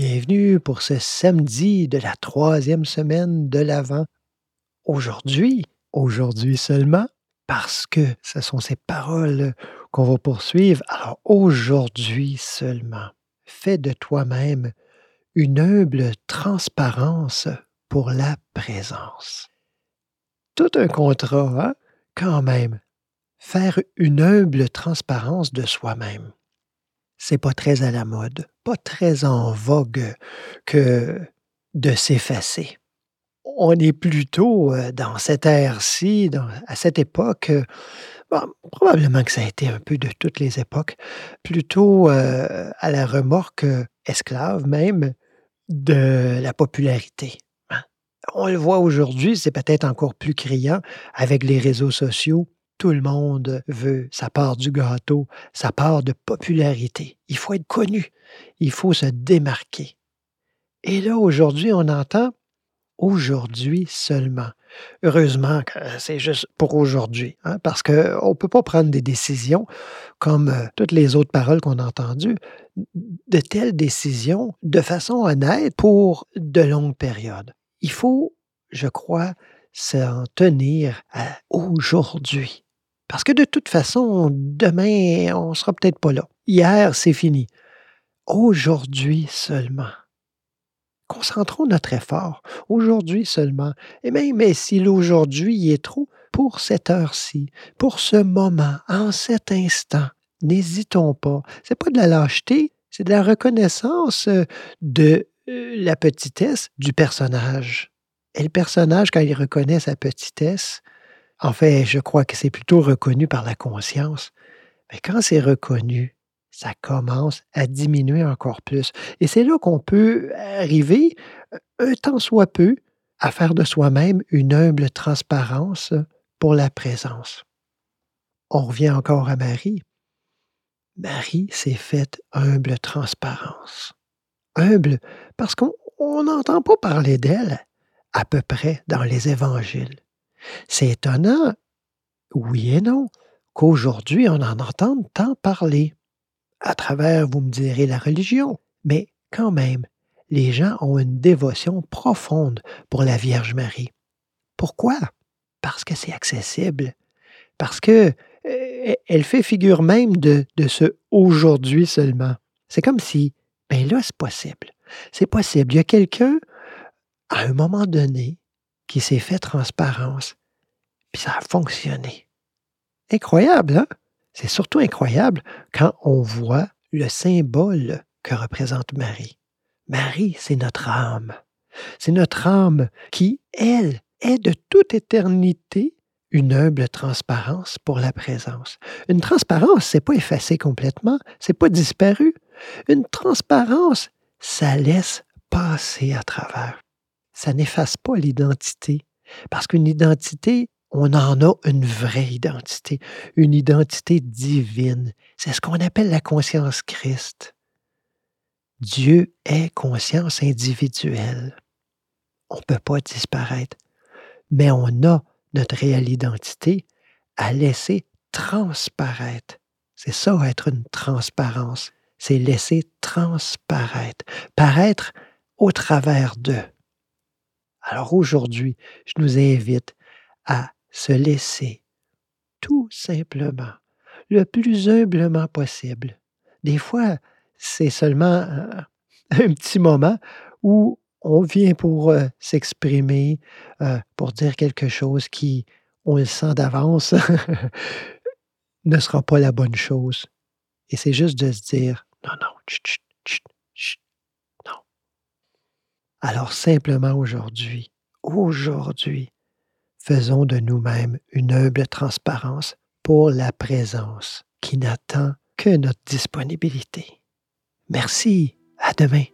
Bienvenue pour ce samedi de la troisième semaine de l'Avent. Aujourd'hui, aujourd'hui seulement, parce que ce sont ces paroles qu'on va poursuivre. Alors aujourd'hui seulement, fais de toi-même une humble transparence pour la présence. Tout un contrat, hein? quand même. Faire une humble transparence de soi-même c'est pas très à la mode, pas très en vogue que de s'effacer. On est plutôt euh, dans cette ère-ci, à cette époque, euh, probablement que ça a été un peu de toutes les époques, plutôt euh, à la remorque esclave même de la popularité. Hein. On le voit aujourd'hui, c'est peut-être encore plus criant avec les réseaux sociaux tout le monde veut sa part du gâteau, sa part de popularité. Il faut être connu, il faut se démarquer. Et là, aujourd'hui, on entend aujourd'hui seulement. Heureusement que c'est juste pour aujourd'hui, hein, parce qu'on ne peut pas prendre des décisions comme euh, toutes les autres paroles qu'on a entendues, de telles décisions de façon honnête pour de longues périodes. Il faut, je crois, s'en tenir à aujourd'hui. Parce que de toute façon, demain, on ne sera peut-être pas là. Hier, c'est fini. Aujourd'hui seulement. Concentrons notre effort. Aujourd'hui seulement. Et même si l'aujourd'hui est trop, pour cette heure-ci, pour ce moment, en cet instant, n'hésitons pas. C'est pas de la lâcheté, c'est de la reconnaissance euh, de euh, la petitesse du personnage. Et le personnage, quand il reconnaît sa petitesse, en fait, je crois que c'est plutôt reconnu par la conscience. Mais quand c'est reconnu, ça commence à diminuer encore plus. Et c'est là qu'on peut arriver, euh, un temps soit peu, à faire de soi-même une humble transparence pour la présence. On revient encore à Marie. Marie s'est faite humble transparence. Humble parce qu'on n'entend pas parler d'elle à peu près dans les évangiles. C'est étonnant, oui et non, qu'aujourd'hui on en entende tant parler. À travers, vous me direz, la religion. Mais quand même, les gens ont une dévotion profonde pour la Vierge Marie. Pourquoi? Parce que c'est accessible. Parce que euh, elle fait figure même de, de ce aujourd'hui seulement. C'est comme si, ben là, c'est possible. C'est possible. Il y a quelqu'un, à un moment donné, qui s'est fait transparence. Puis ça a fonctionné. Incroyable, hein? C'est surtout incroyable quand on voit le symbole que représente Marie. Marie, c'est notre âme. C'est notre âme qui, elle, est de toute éternité une humble transparence pour la présence. Une transparence, c'est pas effacé complètement, c'est pas disparu. Une transparence, ça laisse passer à travers ça n'efface pas l'identité. Parce qu'une identité, on en a une vraie identité, une identité divine. C'est ce qu'on appelle la conscience Christ. Dieu est conscience individuelle. On ne peut pas disparaître, mais on a notre réelle identité à laisser transparaître. C'est ça être une transparence. C'est laisser transparaître, paraître au travers d'eux. Alors aujourd'hui, je nous invite à se laisser tout simplement, le plus humblement possible. Des fois, c'est seulement un, petit moment où on vient pour euh, s'exprimer, euh, pour dire quelque chose qui, on le sent d'avance, ne sera pas la bonne chose. Et c'est juste de se dire, non, non, chut, chut, chut, alors simplement aujourd'hui, aujourd'hui, faisons de nous-mêmes une humble transparence pour la présence qui n'attend que notre disponibilité. Merci, à demain.